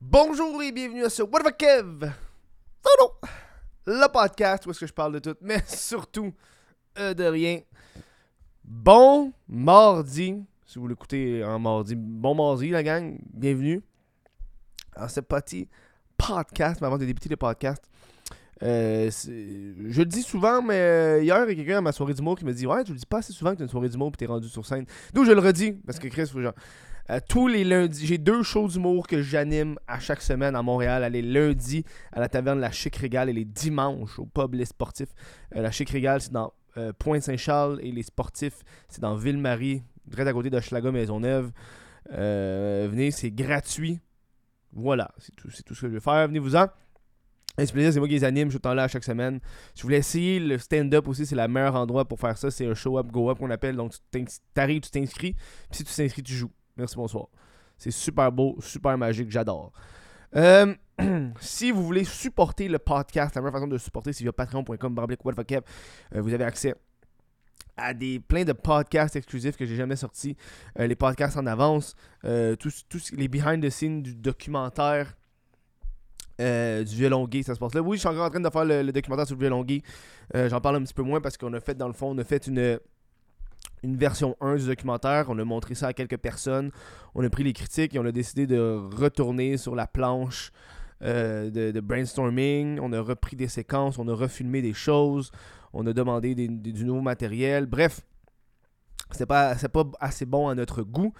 Bonjour et bienvenue à ce What the Kev? Oh non Le podcast où est-ce que je parle de tout, mais surtout euh, de rien. Bon mardi, si vous l'écoutez en mardi. Bon mardi la gang, bienvenue à ce petit podcast, mais avant de débuter le podcast. Euh, je le dis souvent, mais euh, hier, il y a quelqu'un à ma soirée d'humour qui me dit Ouais, tu le dis pas assez souvent que tu as une soirée d'humour et t'es rendu sur scène. D'où je le redis, parce que Chris, faut genre. Euh, tous les lundis, j'ai deux shows d'humour que j'anime à chaque semaine à Montréal. Les lundis à la taverne La Chic Régal et les dimanches au pub Les Sportifs. Euh, la Chic Régal, c'est dans euh, Pointe-Saint-Charles et les Sportifs, c'est dans Ville-Marie, direct à côté d'Hochelaga Maisonneuve. Euh, venez, c'est gratuit. Voilà, c'est tout, tout ce que je vais faire. Venez-vous-en. C'est plaisir, c'est moi qui les anime, je suis temps là chaque semaine. Si vous voulez essayer le stand-up aussi, c'est le meilleur endroit pour faire ça. C'est un show-up, go-up qu'on appelle. Donc, tu t'arrives, tu t'inscris. Puis si tu t'inscris, tu joues. Merci, bonsoir. C'est super beau, super magique, j'adore. Euh, si vous voulez supporter le podcast, la meilleure façon de le supporter, c'est via patreon.com. Euh, vous avez accès à des plein de podcasts exclusifs que j'ai jamais sortis. Euh, les podcasts en avance, euh, tous, les behind the scenes du documentaire du violon ça se passe là. Oui, je suis encore en train de faire le, documentaire sur le violon J'en parle un petit peu moins parce qu'on a fait, dans le fond, on a fait une, une version 1 du documentaire. On a montré ça à quelques personnes. On a pris les critiques et on a décidé de retourner sur la planche euh, de, brainstorming. On a repris des séquences, on a refilmé des choses. On a demandé du nouveau matériel. Bref, c'est pas, pas assez bon à notre goût.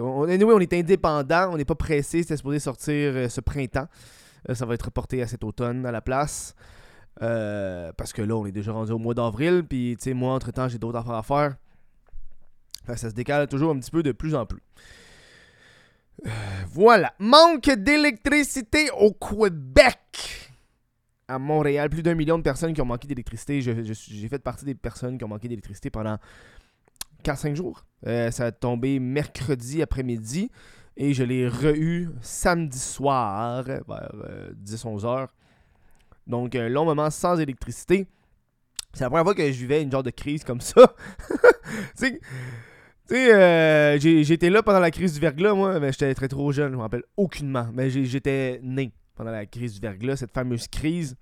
On, est indépendant, on n'est pas pressé. C'était supposé sortir euh, ce printemps. Euh, ça va être reporté à cet automne à la place. Parce que là, on est déjà rendu au mois d'avril. Puis, tu sais, moi, entre-temps, j'ai d'autres affaires à faire. Ça se décale toujours un petit peu de plus en plus. Euh, voilà. Manque d'électricité au Québec. À Montréal, plus d'un million de personnes qui ont manqué d'électricité. J'ai fait partie des personnes qui ont manqué d'électricité pendant 4-5 jours. Euh, ça a tombé mercredi après-midi. Et je l'ai re-eu samedi soir, vers 10-11 heures. Donc, un long moment sans électricité. C'est la première fois que je vivais une genre de crise comme ça. tu sais, tu sais, euh, j'étais là pendant la crise du verglas, moi, mais j'étais très trop jeune, je me rappelle aucunement. Mais j'étais né pendant la crise du verglas, cette fameuse crise.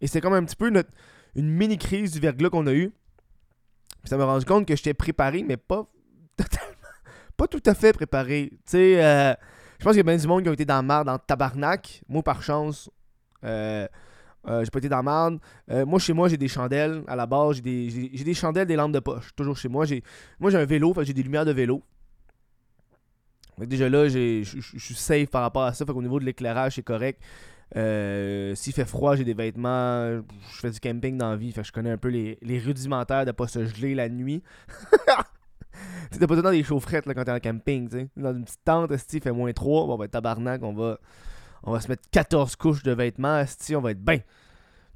Et c'était comme un petit peu notre, une mini-crise du verglas qu'on a eue. Puis ça m'a rendu compte que j'étais préparé, mais pas totalement, pas tout à fait préparé. Tu sais, euh, je pense qu'il y a bien du monde qui ont été dans la merde, dans le tabarnak. Moi, par chance, euh, euh, j'ai pas été dans la merde. Euh, moi, chez moi, j'ai des chandelles. À la base, j'ai des, j'ai, des chandelles, des lampes de poche. Toujours chez moi. J'ai, moi, j'ai un vélo, j'ai des lumières de vélo. Déjà là, je suis safe par rapport à ça. Fait qu'au niveau de l'éclairage, c'est correct. Euh, S'il fait froid, j'ai des vêtements. Je fais du camping dans la vie. Fait que je connais un peu les, les rudimentaires de pas se geler la nuit. tu pas tout le temps des chaufferettes là, quand t'es en camping. tu sais. Dans une petite tente, il fait moins 3. Bon, ben tabarnak, on va, on va se mettre 14 couches de vêtements. esti, on va être bien.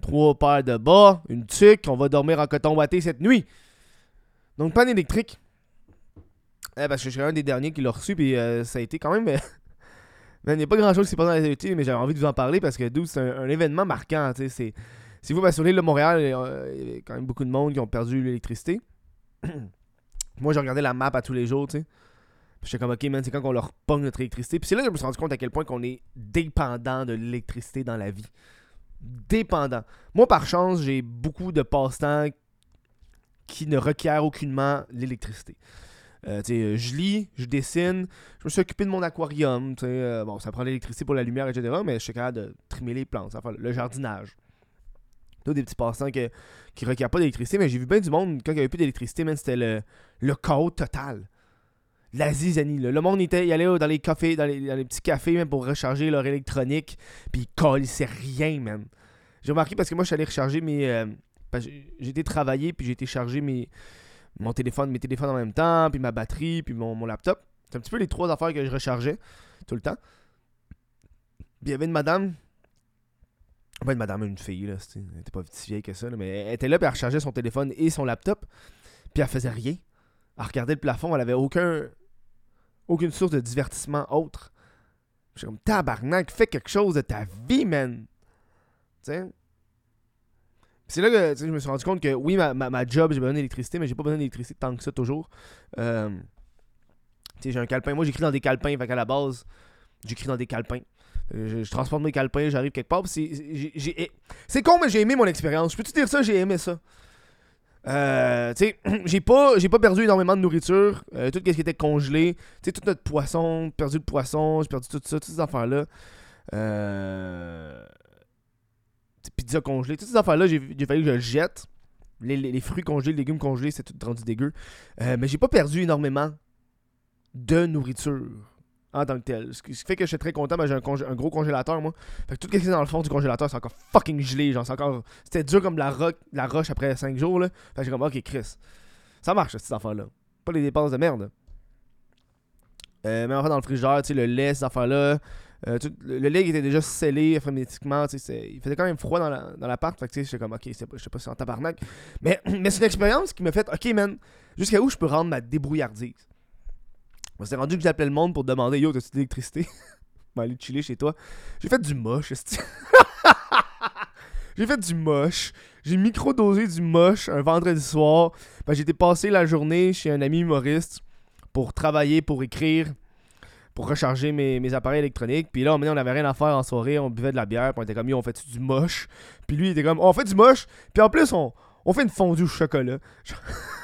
Trois paires de bas, une tuque. On va dormir en coton watté cette nuit. Donc, panne électrique. Eh, parce que je suis un des derniers qui l'a reçu, puis euh, ça a été quand même. il n'y a pas grand chose qui s'est passé dans société, mais j'avais envie de vous en parler parce que d'où c'est un, événement marquant. si vous, sur l'île de Montréal, euh, il y a quand même beaucoup de monde qui ont perdu l'électricité. Moi, j'ai regardé la map à tous les jours, tu sais. J'étais comme, ok, man, c'est quand qu'on leur pogne notre électricité. Puis c'est là que je me suis rendu compte à quel point qu'on est dépendant de l'électricité dans la vie. Dépendant. Moi, par chance, j'ai beaucoup de passe-temps qui ne requièrent aucunement l'électricité. Euh, je lis, je dessine, je me suis occupé de mon aquarium. euh, bon, ça prend l'électricité pour la lumière, etc. Mais je suis capable de trimer les plantes, fait le jardinage. Tout des petits passe-temps qui ne requièrent pas d'électricité. Mais j'ai vu bien du monde, quand il n'y avait plus d'électricité, c'était le, le chaos total. La zizanie. là. Le monde était, il allait dans les cafés, dans les, petits cafés même pour recharger leur électronique. Puis ils colissaient rien, man. J'ai remarqué parce que moi, je suis allé recharger mes. euh, j'ai été travailler, puis j'ai été charger mes, mon téléphone, mes téléphones en même temps, puis ma batterie, puis mon, laptop. C'est un petit peu les trois affaires que je rechargeais tout le temps. Puis il y avait une madame. Pas une madame, une fille, là. Elle était pas si vieille que ça, mais elle était là, puis elle rechargeait son téléphone et son laptop. Puis elle faisait rien. Elle regardait le plafond, elle avait aucun. Aucune source de divertissement autre. J'étais comme tabarnak, fais quelque chose de ta vie, man. Tu sais? C'est là que je me suis rendu compte que oui, ma, ma, ma job, j'ai besoin d'électricité, mais j'ai pas besoin d'électricité tant que ça toujours. Euh, j'ai un calepin. Moi, j'écris dans des calepins, fait qu'à la base, j'écris dans des calepins. Je, je transporte mes calepins, j'arrive quelque part. j'ai- c'est con, mais j'ai aimé mon expérience. Je peux-tu dire ça? J'ai aimé ça. Euh, tu sais, j'ai pas, j'ai pas perdu énormément de nourriture. Euh, tout ce qui était congelé. Tu sais, tout notre poisson, perdu le poisson, j'ai perdu tout ça, toutes ces affaires-là. Euh... Pizza congelée, toutes ces affaires-là, j'ai fallu que je le jette. Les, les- les fruits congelés, les légumes congelés, c'est tout rendu dégueu. Euh, mais j'ai pas perdu énormément de nourriture en tant que tel. Ce qui fait que je suis très content, ben, j'ai un, gros congélateur, moi. Fait que tout ce qui est dans le fond du congélateur, c'est encore fucking gelé. Genre, c'est encore. C'était dur comme la, la roche après 5 jours, là. Fait que j'ai comme, ok, Chris. Ça marche, cette affaire-là. Pas les dépenses de merde. Euh, mais enfin, dans le frigidaire, tu sais, le lait, ces affaires-là. euh, le, lait était déjà scellé frénétiquement, il faisait quand même froid dans la- dans l'appart. fait que tu sais, j'étais comme, ok, je sais pas si c'est en tabarnak. Mais, mais c'est une expérience qui m'a fait, ok, man, jusqu'à où je peux rendre ma débrouillardise? On s'est rendu que j'appelais le monde pour demander, yo, t'as-tu de l'électricité? vais aller chiller chez toi. J'ai fait du moche. J'ai fait du moche. J'ai micro-dosé du moche un vendredi soir. Ben, été passer la journée chez un ami humoriste pour travailler, pour écrire, pour recharger mes, appareils électroniques. Puis là, on on avait rien à faire en soirée, on buvait de la bière, puis on était comme, yo, on fait du moche? Puis lui, il était comme, on fait du moche. Puis en plus, on, on fait une fondue au chocolat.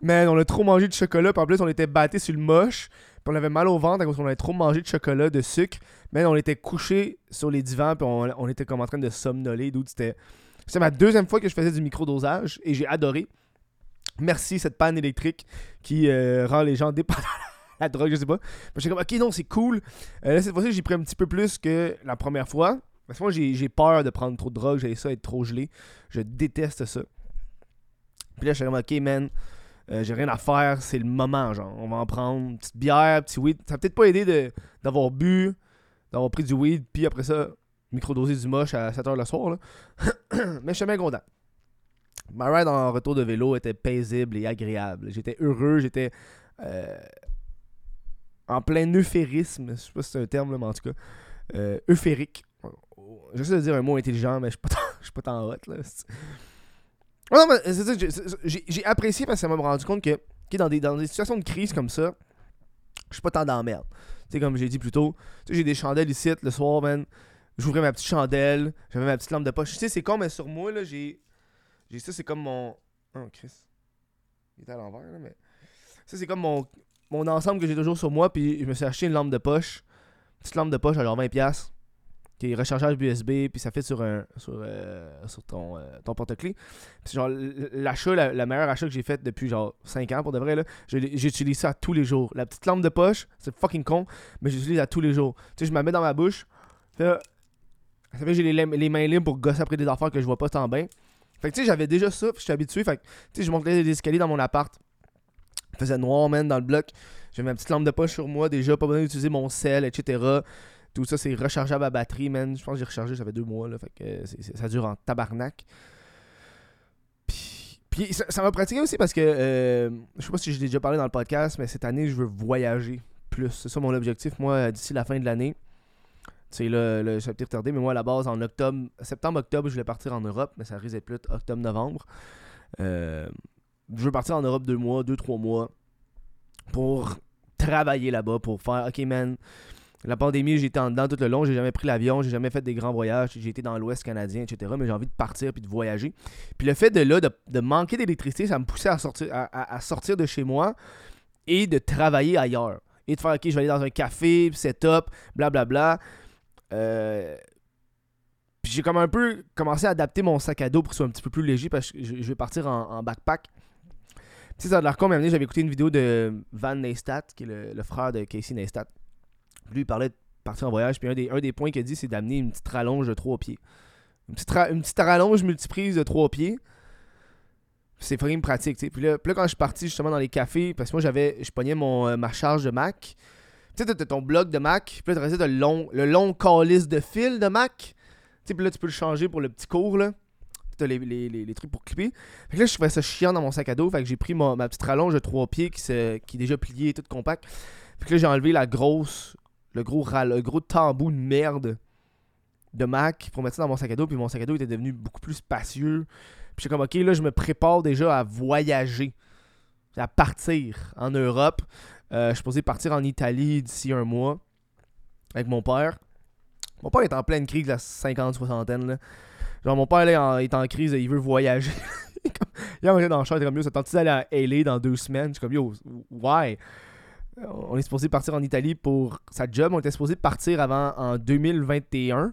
Man, on a trop mangé de chocolat, puis en plus, on était batté sur le moche. Puis on avait mal au ventre à cause qu'on avait trop mangé de chocolat, de sucre. Mais on était couché sur les divans, puis on, était comme en train de somnoler. D'où c'était. C'était ma deuxième fois que je faisais du micro-dosage et j'ai adoré. Merci cette panne électrique qui euh, rend les gens dépendants la drogue, je sais pas. J'étais comme, ok, non, c'est cool. Euh, là, cette fois-ci, j'ai pris un petit peu plus que la première fois. Parce que moi, j'ai j'ai peur de prendre trop de drogue. J'ai ça être trop gelé. Je déteste ça. Puis là, je suis comme, ok, man, euh, j'ai rien à faire. C'est le moment, genre. On va en prendre une petite bière, petit weed. Ça peut-être pas aidé d'avoir bu, d'avoir pris du weed, puis après ça, microdosé du moche à 7h le soir. Mais je suis bien content. Ma ride en retour de vélo était paisible et agréable. J'étais heureux, j'étais euh, en plein euphérisme. Je sais pas si c'est un terme, là, mais en tout cas, euh, euphérique. J'essaie de dire un mot intelligent, mais je suis pas tant hot. Là. Oh non, mais c'est ça, j'ai- apprécié parce que ça m'a rendu compte que, dans, des, dans des situations de crise comme ça, je suis pas tant dans la merde. Tu sais, comme j'ai dit plus tôt, j'ai des chandelles ici le soir, man. J'ouvrais ma petite chandelle, j'avais ma petite lampe de poche. Tu sais, c'est con, mais sur moi, là, j'ai. J'ai ça, c'est comme mon. Oh, Chris. Il est à l'envers, là, mais. Ça, c'est comme mon, mon ensemble que j'ai toujours sur moi, puis je me suis acheté une lampe de poche. Une petite lampe de poche genre 20$, qui est rechargeable USB, puis ça fait sur, un, sur, euh, sur ton, euh, ton porte-clés. Puis genre, l'achat, la, meilleure achat que j'ai fait depuis genre 5 ans, pour de vrai, là, j'utilise ça tous les jours. La petite lampe de poche, c'est fucking con, mais j'utilise à tous les jours. Tu sais, je me mets dans ma bouche, là, ça fait que j'ai les, les mains libres pour gosser après des affaires que je vois pas tant bien. Fait que tu sais, j'avais déjà ça, je suis habitué. Fait que tu sais, je montais les escaliers dans mon appart. Il faisait noir, man, dans le bloc. J'avais ma petite lampe de poche sur moi, déjà, pas besoin d'utiliser mon sel, etc. Tout ça, c'est rechargeable à batterie, man. Je pense que j'ai rechargé, ça fait deux mois. Fait que ça dure en tabarnak. Puis, ça m'a pratiqué aussi parce que, euh, je sais pas si je l'ai déjà parlé dans le podcast, mais cette année, je veux voyager plus. C'est ça mon objectif, moi, d'ici la fin de l'année. Tu sais, là, là, a peut-être retardé, mais moi, à la base, en octobre, septembre-octobre, je voulais partir en Europe, mais ça risque plus octobre-novembre. Euh, je veux partir en Europe deux mois, deux, trois mois, pour travailler là-bas, pour faire, ok, man, la pandémie, j'étais en dedans tout le long, j'ai jamais pris l'avion, j'ai jamais fait des grands voyages, j'ai été dans l'Ouest canadien, etc. Mais j'ai envie de partir puis de voyager. Puis le fait de là, de, de manquer d'électricité, ça me poussait à sortir, à, sortir de chez moi et de travailler ailleurs. Et de faire, ok, je vais aller dans un café, puis setup, blablabla. Euh, puis j'ai comme un peu commencé à adapter mon sac à dos pour qu'il soit un petit peu plus léger parce que je, vais partir en, backpack. Tu sais, ça a l'air con, mais j'avais écouté une vidéo de Van Neistat, qui est le frère de Casey Neistat. Lui, il parlait de partir en voyage, puis un des, points qu'il a dit, c'est d'amener une petite rallonge de trois pieds. Une petite, rallonge multiprise de trois pieds. C'est fucking pratique, tu sais. Puis là, puis là, quand je suis parti justement dans les cafés, parce que moi, j'avais, je pognais mon, euh, ma charge de Mac. Tu sais, t'as ton bloc de Mac, puis là, t'as le long, le long calice de fil de Mac. Puis là, tu peux le changer pour le petit cours, là. T'as les, les, les, les trucs pour clipper. Fait là, je trouvais ça chiant dans mon sac à dos. Fait j'ai pris ma, petite rallonge de trois pieds qui, qui est déjà pliée, toute compacte. Fait que là, j'ai enlevé la grosse, le gros, ral- le gros tambour de merde de Mac pour mettre ça dans mon sac à dos. Puis mon sac à dos était devenu beaucoup plus spacieux. Puis j'étais comme, ok, là, je me prépare déjà à voyager, à partir en Europe. Euh, je suis supposé partir en Italie d'ici un mois avec mon père. Mon père est en pleine crise de la 50-60aine. Là. Genre, mon père est en crise, il veut voyager. il est dans le chat, il est comme yo, ça tente d'aller à LA dans deux semaines? Je suis comme yo, why? On est supposé partir en Italie pour sa job. On était supposé partir avant en 2021.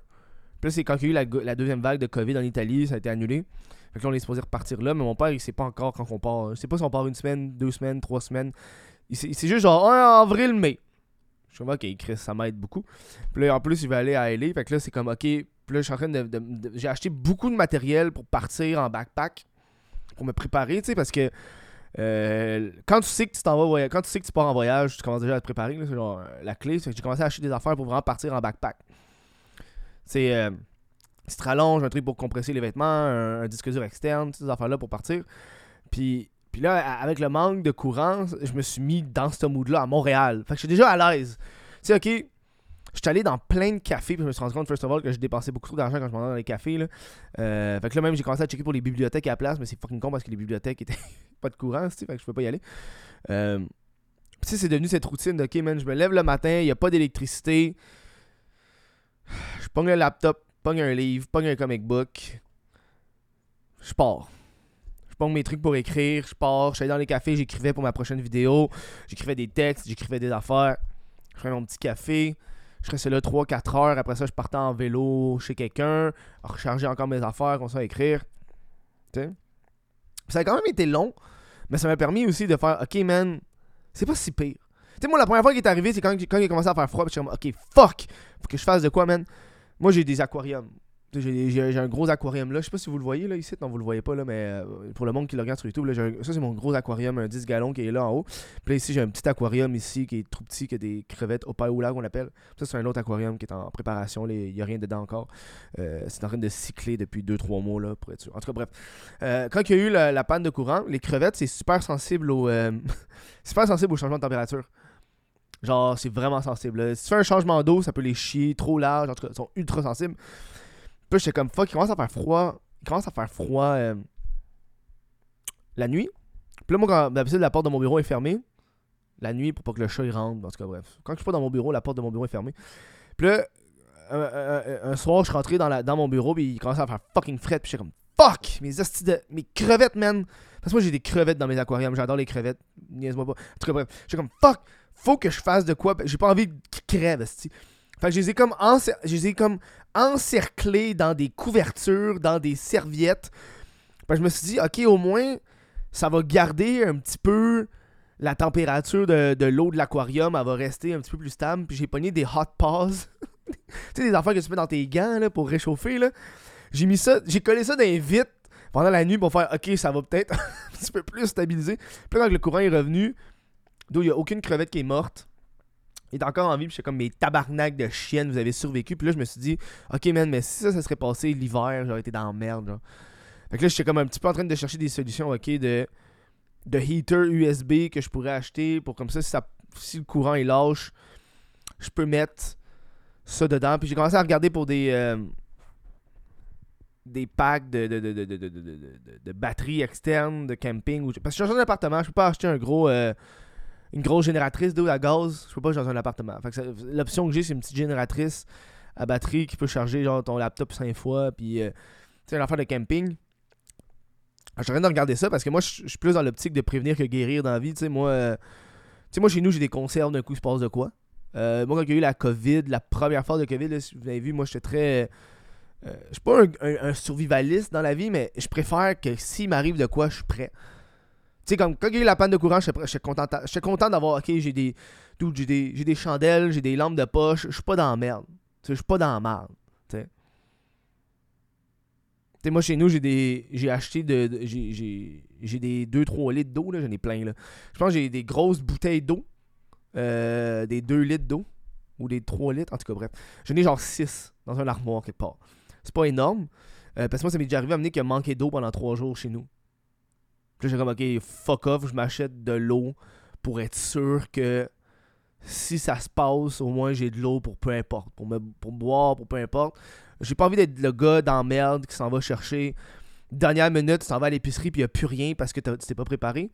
Puis c'est quand il y a eu la, deuxième vague de COVID en Italie, ça a été annulé. Fait que là, on est supposé repartir là, mais mon père, il sait pas encore quand on part. Je sais pas si on part une semaine, deux semaines, trois semaines. C'est juste genre en avril, mai. Je suis comme, ok, Chris, ça m'aide beaucoup. Puis là, en plus, il va aller à LA. Fait que là, c'est comme, ok. Puis là, je suis en train de. J'ai acheté beaucoup de matériel pour partir en backpack. Pour me préparer, tu sais, parce que. Euh, quand tu sais que tu pars en voyage, tu commences déjà à te préparer. Genre la clé. C'est que j'ai commencé à acheter des affaires pour vraiment partir en backpack. C'est. Euh, tu te rallonges, un truc pour compresser les vêtements, un, disque dur externe, ces affaires-là pour partir. Puis puis là, avec le manque de courant, je me suis mis dans ce mood-là à Montréal. Fait que je suis déjà à l'aise. Tu sais, ok, je suis allé dans plein de cafés, puis je me suis rendu compte, first of all, que je dépensais beaucoup trop d'argent quand je m'en dans les cafés. Euh, fait que là, même, j'ai commencé à checker pour les bibliothèques à la place, mais c'est fucking con parce que les bibliothèques étaient pas de courant, fait que je peux pas y aller. Euh, c'est devenu cette routine de, ok, man, je me lève le matin, il n'y a pas d'électricité. Je pogne le laptop, pogne un livre, pogne un comic book. Je pars je prends mes trucs pour écrire, je pars, je suis dans les cafés, j'écrivais pour ma prochaine vidéo, j'écrivais des textes, j'écrivais des affaires, je fais mon petit café, je restais là 3-4 heures, après ça je partais en vélo chez quelqu'un, recharger encore mes affaires, on à écrire. Ça a quand même été long, mais ça m'a permis aussi de faire, ok man, c'est pas si pire. Tu sais, moi, la première fois qui est arrivé, c'est quand, quand il a commencé à faire froid. Puis je suis comme, ok, fuck, faut que je fasse de quoi, man. Moi, j'ai des aquariums. J'ai un gros aquarium là. Je sais pas si vous le voyez là ici. Non, vous le voyez pas là, mais euh, pour le monde qui le regarde sur YouTube, là, ça c'est mon gros aquarium, un 10 gallons qui est là en haut. Puis là ici, j'ai un petit aquarium ici qui est tout petit, qui a des crevettes au paoula qu'on appelle. Ça c'est un autre aquarium qui est en préparation. Il n'y a rien dedans encore. Euh, c'est en train de cycler depuis 2-3 mois là pour être sûr. En tout cas, bref. Euh, quand il y a eu la, panne de courant, les crevettes c'est super sensible au super sensible au changement de température. Genre, c'est vraiment sensible. Si tu fais un changement d'eau, ça peut les chier trop large. En tout cas, ils sont ultra sensibles. Puis j'étais comme fuck, il commence à faire froid. Il commence à faire froid euh, la nuit. Puis là, moi, quand d'habitude la porte de mon bureau est fermée, la nuit pour pas que le chat il rentre. En tout cas, bref. Quand je suis pas dans mon bureau, la porte de mon bureau est fermée. Puis là, un, soir, je suis rentré dans, la, dans mon bureau, puis il commençait à faire fucking fret. Puis j'étais comme fuck, mes de. mes crevettes, man. Parce que moi, j'ai des crevettes dans mes aquariums. J'adore les crevettes. Niaise-moi pas. En tout cas, bref. J'étais comme fuck, faut que je fasse de quoi. J'ai pas envie crèvent, hostie. Fait que je les ai comme, je les ai comme encerclés dans des couvertures, dans des serviettes. Fait je me suis dit, ok, au moins, ça va garder un petit peu la température de, l'eau de l'aquarium. Elle va rester un petit peu plus stable. Puis j'ai pogné des hot paws. tu sais, des affaires que tu mets dans tes gants là, pour réchauffer. là. J'ai mis ça, j'ai collé ça les vitres pendant la nuit pour faire, ok, ça va peut-être un petit peu plus stabiliser. Puis quand le courant est revenu, d'où il n'y a aucune crevette qui est morte il est encore en vie, puis j'étais comme mes tabarnak de chienne, vous avez survécu. Puis là, je me suis dit, ok, man, mais si ça, ça serait passé l'hiver, j'aurais été dans la merde. Genre. Fait que là, j'étais comme un petit peu en train de chercher des solutions, ok, de, de heater USB que je pourrais acheter pour comme ça, si, ça, si le courant est lâche, je peux mettre ça dedans. Puis j'ai commencé à regarder pour des. Euh, des packs de, de, de, de, batteries externes de camping. Parce que je suis dans un appartement, je peux pas acheter un gros. Euh, une grosse génératrice d'eau à gaz, je peux pas dans un appartement. L'option que j'ai, c'est une petite génératrice à batterie qui peut charger genre ton laptop 5 fois, puis euh, tu sais, affaire de camping. Je suis de regarder ça parce que moi, je suis plus dans l'optique de prévenir que guérir dans la vie. Tu sais, moi, euh, moi, chez nous, j'ai des conserves d'un coup, il se passe de quoi. Euh, moi, quand il y a eu la COVID, la première phase de COVID, si vous avez vu, moi, j'étais très. je suis pas un, survivaliste dans la vie, mais je préfère que s'il m'arrive de quoi, je suis prêt. Tu sais, comme quand il y a eu la panne de courant, j'étais content, content d'avoir, ok, j'ai des, des, des chandelles, j'ai des lampes de poche, je suis pas dans la merde. Je suis pas dans la merde. Moi chez nous, j'ai des, j'ai acheté de, j'ai, des 2-3 litres d'eau, là, j'en ai plein, là. Je pense que j'ai des grosses bouteilles d'eau, euh, des 2 litres d'eau, ou des 3 litres, en tout cas, bref. J'en ai genre 6 dans un armoire quelque part. C'est pas énorme, euh, parce que moi, ça m'est déjà arrivé à mener qu'il a manqué d'eau pendant 3 jours chez nous. Puis j'ai comme, ok, fuck off, je m'achète de l'eau pour être sûr que si ça se passe, au moins j'ai de l'eau pour peu importe. Pour, me, pour boire, pour peu importe. J'ai pas envie d'être le gars dans merde qui s'en va chercher. Dernière minute, tu s'en vas à l'épicerie puis il a plus rien parce que tu t'es pas préparé.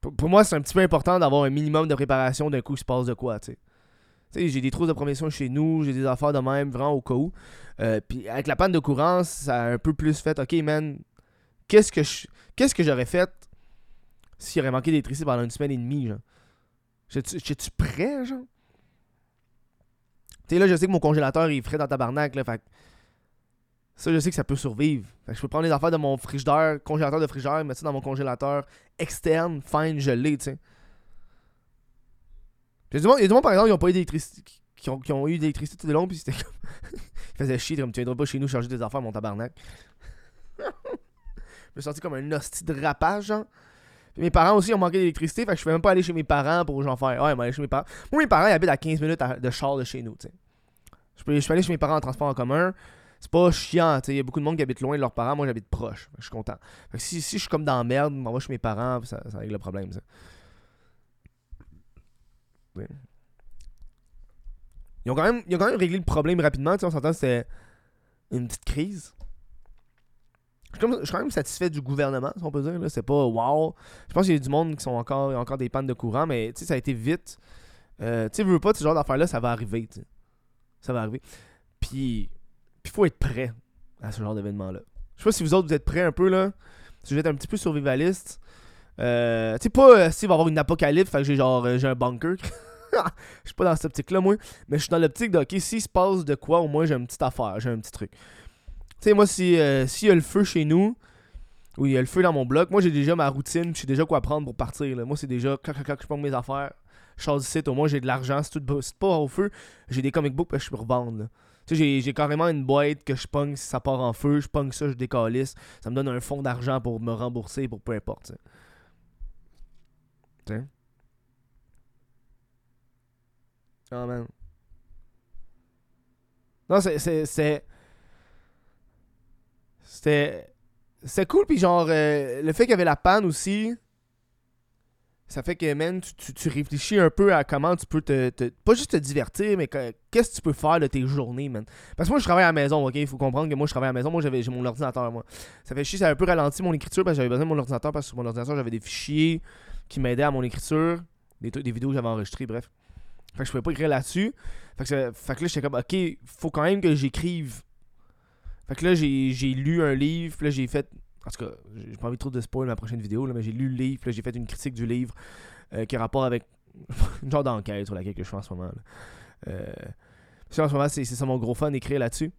Pour, pour, moi, c'est un petit peu important d'avoir un minimum de préparation d'un coup il se passe de quoi, tu Tu sais, j'ai des trous de promotion chez nous, j'ai des affaires de même, vraiment au cas où. Euh, puis avec la panne de courant, ça a un peu plus fait, ok, man, qu'est-ce que je, qu'est-ce que j'aurais fait s'il aurait manqué d'électricité pendant une semaine et demie, genre? J'étais-tu prêt, genre? Tu sais, là, je sais que mon congélateur est frais dans tabarnak, là, fait ça, je sais que ça peut survivre. Fait que je peux prendre les affaires de mon frigidaire, congélateur de frigidaire, mettre ça dans mon congélateur externe, fine, gelé, tu sais. Il y, a du monde, par exemple, qui ont pas eu d'électricité. Qui ont, eu d'électricité tout le long, puis c'était comme. Ils faisaient chier, comme tu viendras pas chez nous charger des affaires, mon tabarnak. Me sentis comme un hostie de rapage, genre. mes parents aussi ont manqué d'électricité, fait que je pouvais même pas aller chez mes parents pour j'en faire. Ouais, aller chez mes parents. Moi, mes parents, ils habitent à 15 minutes de char de chez nous. Je peux, aller chez mes parents en transport en commun. C'est pas chiant. Il y a beaucoup de monde qui habite loin de leurs parents. Moi, j'habite proche. Je suis content. Fait que si, je suis comme dans la merde, je m'en vais chez mes parents, ça, règle le problème. Ils ont, quand même, ils ont quand même réglé le problème rapidement. On s'entend c'était une petite crise. Je suis, quand même satisfait du gouvernement, si on peut dire. C'est pas wow. Je pense qu'il y a du monde qui sont encore, encore des pannes de courant, mais ça a été vite. Euh, tu veux pas, ce genre d'affaires-là, ça va arriver. Ça va arriver. Puis, il faut être prêt à ce genre d'événement-là. Je sais pas si vous autres, vous êtes prêts un peu, là. Si vous êtes un petit peu survivaliste. Euh, tu sais, pas euh, s'il va y avoir une apocalypse, fait que j'ai genre, j'ai un bunker. je suis pas dans cette optique-là, moi. Mais je suis dans l'optique de, s'il se passe de quoi, au moins j'ai une petite affaire, j'ai un petit truc. Tu sais, moi, si euh, s'il y a le feu chez nous, ou il y a le feu dans mon bloc, moi j'ai déjà ma routine, je sais déjà quoi prendre pour partir. Moi, c'est déjà, quand, je prends mes affaires, je du site, au moins j'ai de l'argent. Si tout pas au feu, j'ai des comic books que je peux revendre. Tu sais, j'ai carrément une boîte que je pogne si ça part en feu, je pogne ça, je décalisse. Ça me donne un fonds d'argent pour me rembourser, pour peu importe. Tu sais. Oh man. Non, c'est. C'était. Cool, puis genre, euh, le fait qu'il y avait la panne aussi, ça fait que, man, tu, tu, réfléchis un peu à comment tu peux te, Pas juste te divertir, mais qu'est-ce que tu peux faire de tes journées, man? Parce que moi, je travaille à la maison, ok? Il faut comprendre que moi, je travaille à la maison. Moi, j'ai mon ordinateur, moi. Ça fait chier, ça a un peu ralenti mon écriture parce que j'avais besoin de mon ordinateur parce que sur mon ordinateur, j'avais des fichiers qui m'aidaient à mon écriture, des, des vidéos que j'avais enregistrées, bref. Fait que je pouvais pas écrire là-dessus. Fait que, fait que là, j'étais comme, ok, faut quand même que j'écrive. Fait que là, j'ai lu un livre, là, j'ai fait. En tout cas, j'ai pas envie trop de spoil ma prochaine vidéo, là, mais j'ai lu le livre, puis là, j'ai fait une critique du livre euh, qui a rapport avec une genre d'enquête sur laquelle je fais en ce moment. Là. Euh, en ce moment, c'est ça mon gros fun d'écrire là-dessus.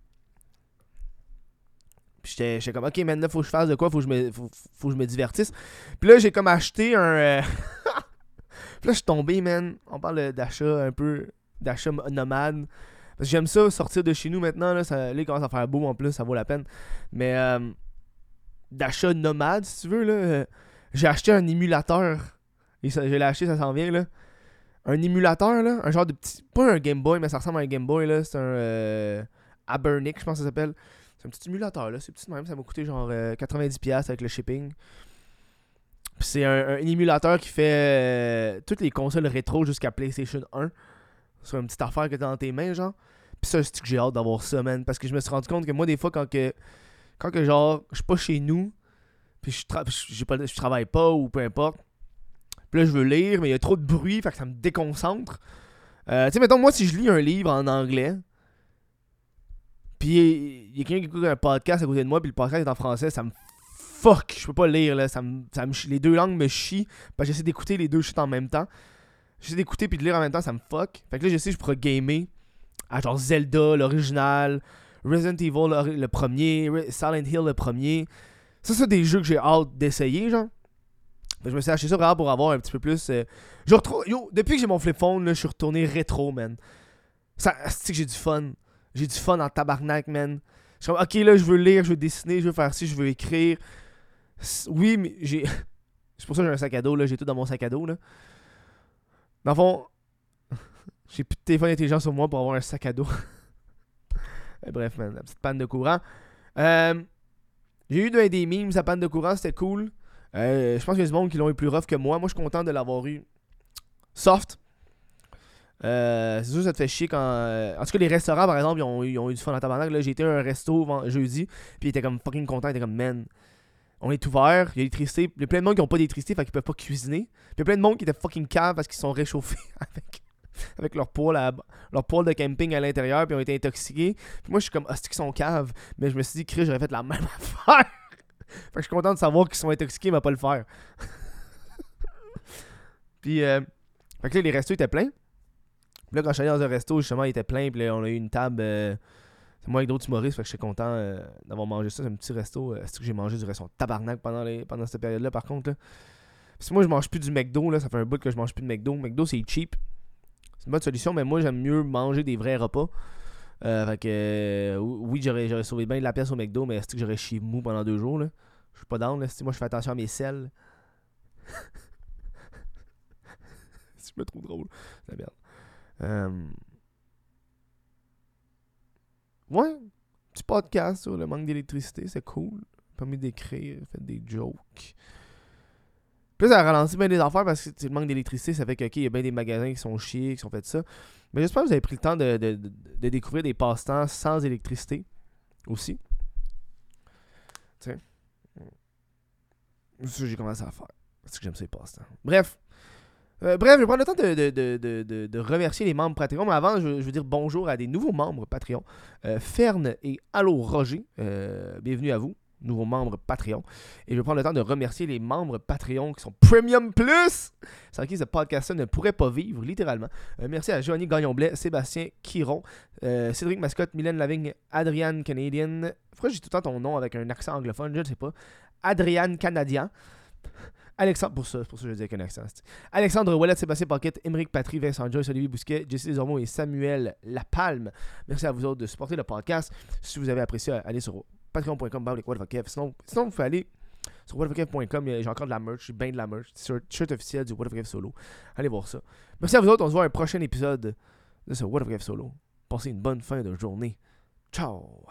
Puis j'étais comme, ok, maintenant, faut que je fasse de quoi, faut que je me, faut, faut que je me divertisse. Puis là, j'ai comme acheté un. Euh, Puis là, je suis tombé, man. On parle d'achat un peu. d'achat nomade. Parce que j'aime ça, sortir de chez nous maintenant. Là, ça, il commence à faire beau en plus, ça vaut la peine. Mais euh, d'achat nomade, si tu veux, là. Euh, j'ai acheté un émulateur. Je l'ai acheté, ça s'en vient, là. Un émulateur, là. Un genre de petit. Pas un Game Boy, mais ça ressemble à un Game Boy, là. C'est un. Euh, Abernic, je pense que ça s'appelle. C'est un petit émulateur, là. C'est petit même. Ça m'a coûté genre 90$ euh, avec le shipping. C'est un, émulateur qui fait euh, toutes les consoles rétro jusqu'à PlayStation 1. C'est une petite affaire que t'as dans tes mains, genre. Puis ça, c'est que j'ai hâte d'avoir ça, man? Parce que je me suis rendu compte que moi, des fois, quand que, quand que genre, je suis pas chez nous, puis je, je travaille pas ou peu importe, puis là, je veux lire, mais il y a trop de bruit, fait que ça me déconcentre. Euh, tu sais, mettons, moi, si je lis un livre en anglais, puis il y a quelqu'un qui écoute un podcast à côté de moi, puis le podcast est en français, ça me fuck, je peux pas lire là, ça me, ça me les deux langues me chient parce que j'essaie d'écouter les deux shit en même temps. J'essaie d'écouter puis de lire en même temps, ça me fuck. Fait que là, j'essaie, je pourrais gamer genre Zelda, l'original, Resident Evil, le, premier, Silent Hill, le premier. Ça, c'est des jeux que j'ai hâte d'essayer, genre. je me suis acheté ça vraiment pour avoir un petit peu plus. Euh, je retrouve, yo, depuis que j'ai mon flip phone, là, je suis retourné rétro, man. Ça, c'est que j'ai du fun. J'ai du fun en tabarnak, man. Je suis comme, ok, là, je veux lire, je veux dessiner, je veux faire ci, je veux écrire. Oui, mais j'ai. C'est pour ça que j'ai un sac à dos, là. J'ai tout dans mon sac à dos, là. Dans le fond, j'ai plus de téléphone intelligent sur moi pour avoir un sac à dos. Bref, man, la petite panne de courant. Euh, j'ai eu des memes, sa panne de courant, c'était cool. Euh, je pense qu'il y a du monde qui l'ont eu plus rough que moi. Moi, je suis content de l'avoir eu soft. Euh, c'est sûr ça te fait chier quand. En tout cas, les restaurants, par exemple, ils ont, ils ont eu du fun à tabarnak. J'ai été à un resto jeudi, puis ils étaient comme fucking contents. Ils étaient comme, man, on est ouvert, il y a l'électricité. Il y a plein de monde qui n'ont pas d'électricité, fait qu'ils peuvent pas cuisiner. Il y a plein de monde qui étaient fucking cave parce qu'ils sont réchauffés avec, avec leur poêle, leur de camping à l'intérieur, puis ils ont été intoxiqués. Puis moi, je suis comme, ah, qu'ils sont caves. Mais je me suis dit, Chris, j'aurais fait la même affaire. fait que je suis content de savoir qu'ils sont intoxiqués, mais pas le faire. puis, euh, fait que là, les restos étaient pleins. Puis là, quand je suis allé dans un resto, justement, il était plein. Puis là, on a eu une table. euh, moi avec d'autres humoristes, fait que j'étais content euh, d'avoir mangé ça. C'est un petit resto. Euh, c'est que j'ai mangé du resto tabarnak pendant, les, pendant cette période-là, par contre. Là? Parce que moi, je mange plus du McDo. Là. Ça fait un bout que je mange plus de McDo. McDo, c'est cheap. C'est une bonne solution, mais moi, j'aime mieux manger des vrais repas. Euh, fait que, euh, oui, j'aurais, sauvé bien de la pièce au McDo, mais c'est que j'aurais chié mou pendant deux jours. Là? Je suis pas down. Là. Moi, je fais attention à mes selles. si je me trouve drôle. La merde. Ouais, petit podcast sur le manque d'électricité, c'est cool. Permis d'écrire, fait des jokes. Puis ça a ralenti bien des affaires parce que le manque d'électricité, ça fait que, ok, il y a bien des magasins qui sont chiés, qui sont fait ça. Mais j'espère que vous avez pris le temps de, de- de- de découvrir des passe-temps sans électricité aussi. Sais. C'est ça que j'ai commencé à faire. Parce que j'aime ces passe-temps. Bref. Euh, bref, je vais prendre le temps de, de- de- de- remercier les membres Patreon. Mais avant, je, veux dire bonjour à des nouveaux membres Patreon. Euh, Fern et Allo Roger. euh, bienvenue à vous, nouveaux membres Patreon. Et je vais prendre le temps de remercier les membres Patreon qui sont Premium Plus, sans qui ce podcast ne pourrait pas vivre, littéralement. Merci à Johnny Gagnon-Blais, Sébastien Quiron, Cédric Mascotte, Mylène Lavigne, Adriane Canadian. Pourquoi j'ai tout le temps ton nom avec un accent anglophone? Je ne sais pas. Adriane Canadien. Alexandre, pour ça, pour ça je dis avec un accent. Alexandre Wallet, Sébastien Paquette, Émeric Patry, Vincent Joyce, Olivier Bousquet, Jesse Desormeaux et Samuel Lapalme. Merci à vous autres de supporter le podcast. Si vous avez apprécié, allez sur patreon.com. Sinon, sinon, vous pouvez aller sur whatthefuckkev.com. J'ai encore de la merch, j'ai bien de la merch. T-shirt t-shirt officiel du What Fuck Kev Solo. Allez voir ça. Merci à vous autres. On se voit un prochain épisode de ce What Fuck Kev Solo. Passez une bonne fin de journée. Ciao!